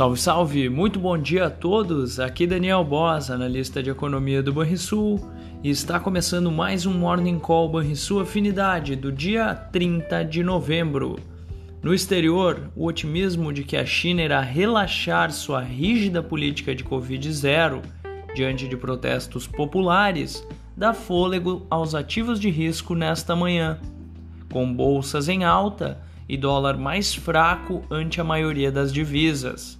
Salve, salve! Muito bom dia a todos! Aqui Daniel Boss, analista de economia do Banrisul, e está começando mais um Morning Call Banrisul Afinidade do dia 30 de novembro. No exterior, o otimismo de que a China irá relaxar sua rígida política de Covid-0 diante de protestos populares dá fôlego aos ativos de risco nesta manhã, com bolsas em alta e dólar mais fraco ante a maioria das divisas.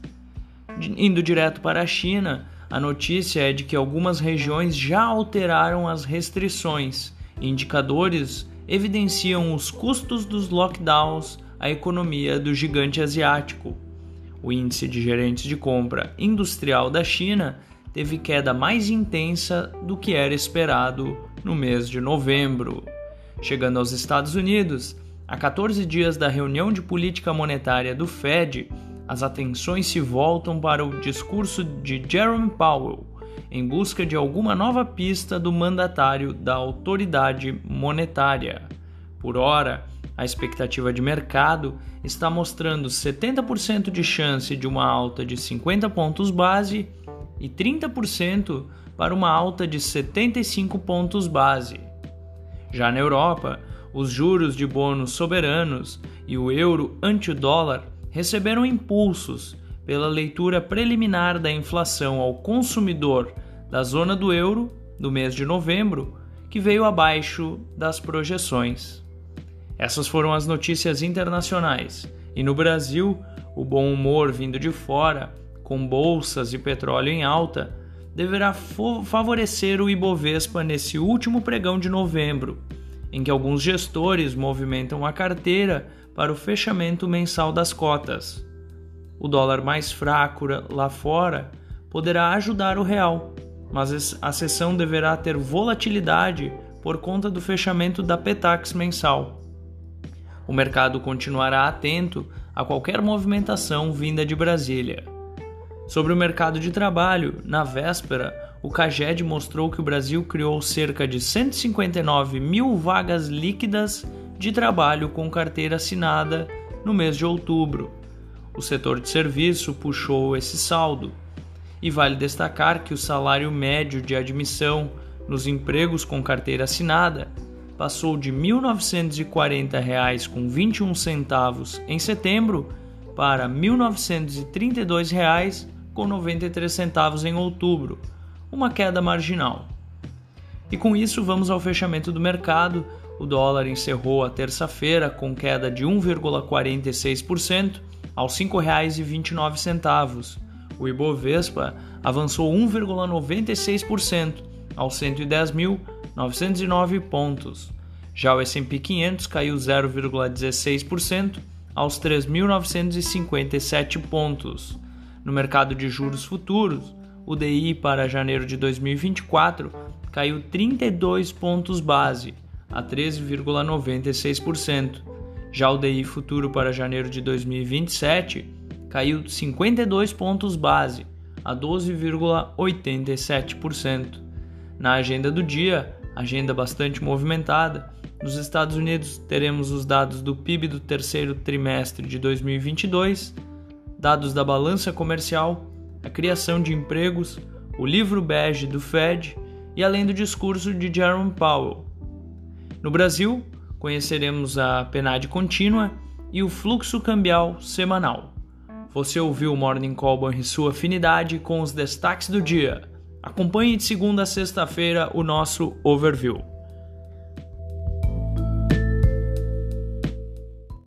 Indo direto para a China, a notícia é de que algumas regiões já alteraram as restrições. Indicadores evidenciam os custos dos lockdowns à economia do gigante asiático. O índice de gerentes de compra industrial da China teve queda mais intensa do que era esperado no mês de novembro. Chegando aos Estados Unidos, a 14 dias da reunião de política monetária do Fed, as atenções se voltam para o discurso de Jerome Powell em busca de alguma nova pista do mandatário da autoridade monetária. Por hora, a expectativa de mercado está mostrando 70% de chance de uma alta de 50 pontos base e 30% para uma alta de 75 pontos base. Já na Europa, os juros de bônus soberanos e o euro ante o dólar receberam impulsos pela leitura preliminar da inflação ao consumidor da zona do euro do mês de novembro, que veio abaixo das projeções. Essas foram as notícias internacionais. E no Brasil, o bom humor vindo de fora, com bolsas e petróleo em alta, deverá favorecer o Ibovespa nesse último pregão de novembro em que alguns gestores movimentam a carteira para o fechamento mensal das cotas. O dólar mais fraco lá fora poderá ajudar o real, mas a sessão deverá ter volatilidade por conta do fechamento da Petax mensal. O mercado continuará atento a qualquer movimentação vinda de Brasília. Sobre o mercado de trabalho, na véspera, o CAGED mostrou que o Brasil criou cerca de 159 mil vagas líquidas de trabalho com carteira assinada no mês de outubro. O setor de serviço puxou esse saldo. E vale destacar que o salário médio de admissão nos empregos com carteira assinada passou de R$ 1.940,21 em setembro para R$ 1.932,93 em outubro uma queda marginal. E com isso vamos ao fechamento do mercado. O dólar encerrou a terça-feira com queda de 1,46% aos R$ 5,29. O Ibovespa avançou 1,96% aos 110.909 pontos. Já o S&P 500 caiu 0,16% aos 3.957 pontos. No mercado de juros futuros, o DI para janeiro de 2024 caiu 32 pontos base, a 13,96%. Já o DI futuro para janeiro de 2027 caiu 52 pontos base, a 12,87%. Na agenda do dia, agenda bastante movimentada, nos Estados Unidos teremos os dados do PIB do terceiro trimestre de 2022, dados da balança comercial a criação de empregos, o livro bege do Fed e além do discurso de Jerome Powell. No Brasil, conheceremos a PNAD contínua e o fluxo cambial semanal. Você ouviu o Morning Call e sua afinidade com os destaques do dia. Acompanhe de segunda a sexta-feira o nosso overview.